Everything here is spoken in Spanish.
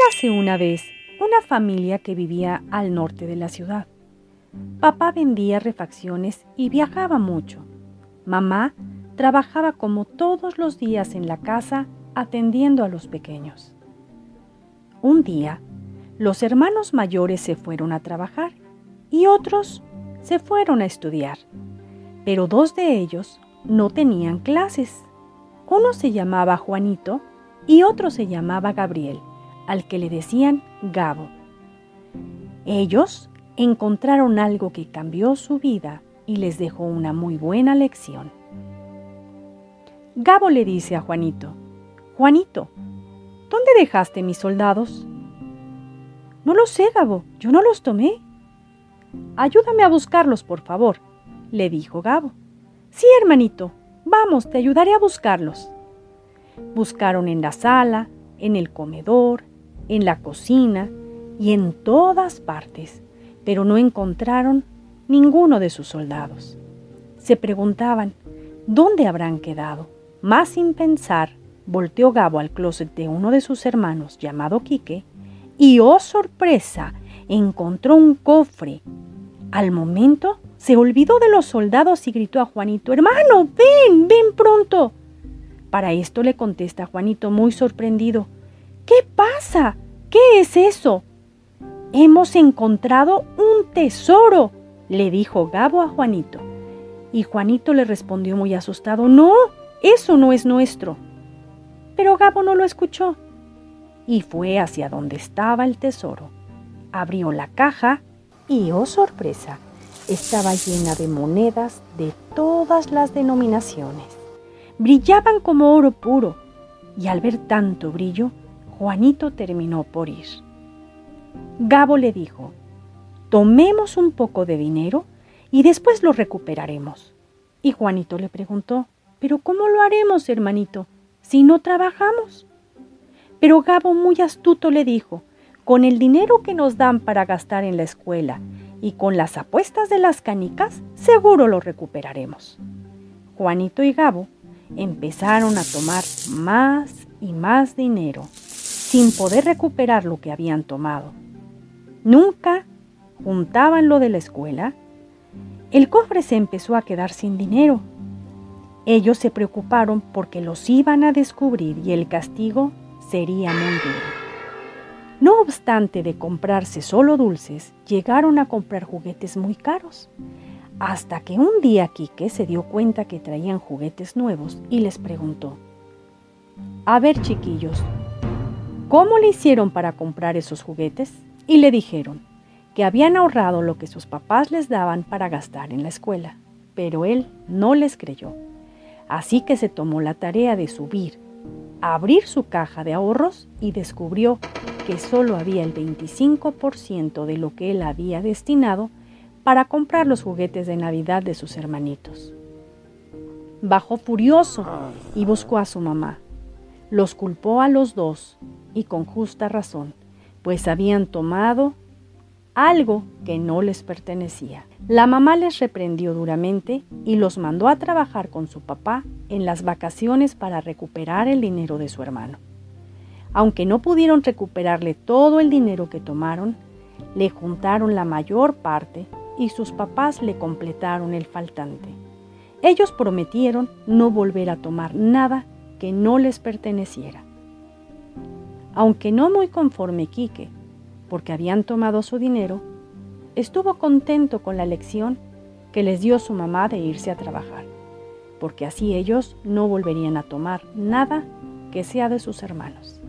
Érase una vez una familia que vivía al norte de la ciudad. Papá vendía refacciones y viajaba mucho. Mamá trabajaba como todos los días en la casa atendiendo a los pequeños. Un día, los hermanos mayores se fueron a trabajar y otros se fueron a estudiar, pero dos de ellos no tenían clases. Uno se llamaba Juanito y otro se llamaba Gabriel, al que le decían Gabo. Ellos encontraron algo que cambió su vida y les dejó una muy buena lección. Gabo le dice a Juanito, Juanito, ¿dónde dejaste mis soldados? No lo sé, Gabo, yo no los tomé. Ayúdame a buscarlos, por favor, le dijo Gabo. Sí, hermanito, vamos, te ayudaré a buscarlos. Buscaron en la sala, en el comedor, en la cocina y en todas partes, pero no encontraron ninguno de sus soldados. Se preguntaban, ¿dónde habrán quedado? Más sin pensar, volteó Gabo al closet de uno de sus hermanos llamado Quique y, oh sorpresa, encontró un cofre. Al momento se olvidó de los soldados y gritó a Juanito, hermano, ven, ven pronto. Para esto le contesta Juanito muy sorprendido, ¿qué pasa? ¿Qué es eso? Hemos encontrado un tesoro, le dijo Gabo a Juanito. Y Juanito le respondió muy asustado, no, eso no es nuestro. Pero Gabo no lo escuchó y fue hacia donde estaba el tesoro. Abrió la caja y, oh sorpresa, estaba llena de monedas de todas las denominaciones. Brillaban como oro puro y al ver tanto brillo, Juanito terminó por ir. Gabo le dijo, tomemos un poco de dinero y después lo recuperaremos. Y Juanito le preguntó, pero ¿cómo lo haremos, hermanito, si no trabajamos? Pero Gabo muy astuto le dijo, con el dinero que nos dan para gastar en la escuela y con las apuestas de las canicas, seguro lo recuperaremos. Juanito y Gabo empezaron a tomar más y más dinero, sin poder recuperar lo que habían tomado. Nunca juntaban lo de la escuela. El cofre se empezó a quedar sin dinero ellos se preocuparon porque los iban a descubrir y el castigo sería muy duro. No obstante de comprarse solo dulces, llegaron a comprar juguetes muy caros. Hasta que un día Quique se dio cuenta que traían juguetes nuevos y les preguntó, A ver chiquillos, ¿cómo le hicieron para comprar esos juguetes? Y le dijeron que habían ahorrado lo que sus papás les daban para gastar en la escuela, pero él no les creyó. Así que se tomó la tarea de subir, abrir su caja de ahorros y descubrió que solo había el 25% de lo que él había destinado para comprar los juguetes de Navidad de sus hermanitos. Bajó furioso y buscó a su mamá. Los culpó a los dos y con justa razón, pues habían tomado algo que no les pertenecía. La mamá les reprendió duramente y los mandó a trabajar con su papá en las vacaciones para recuperar el dinero de su hermano. Aunque no pudieron recuperarle todo el dinero que tomaron, le juntaron la mayor parte y sus papás le completaron el faltante. Ellos prometieron no volver a tomar nada que no les perteneciera. Aunque no muy conforme Quique porque habían tomado su dinero, estuvo contento con la lección que les dio su mamá de irse a trabajar, porque así ellos no volverían a tomar nada que sea de sus hermanos.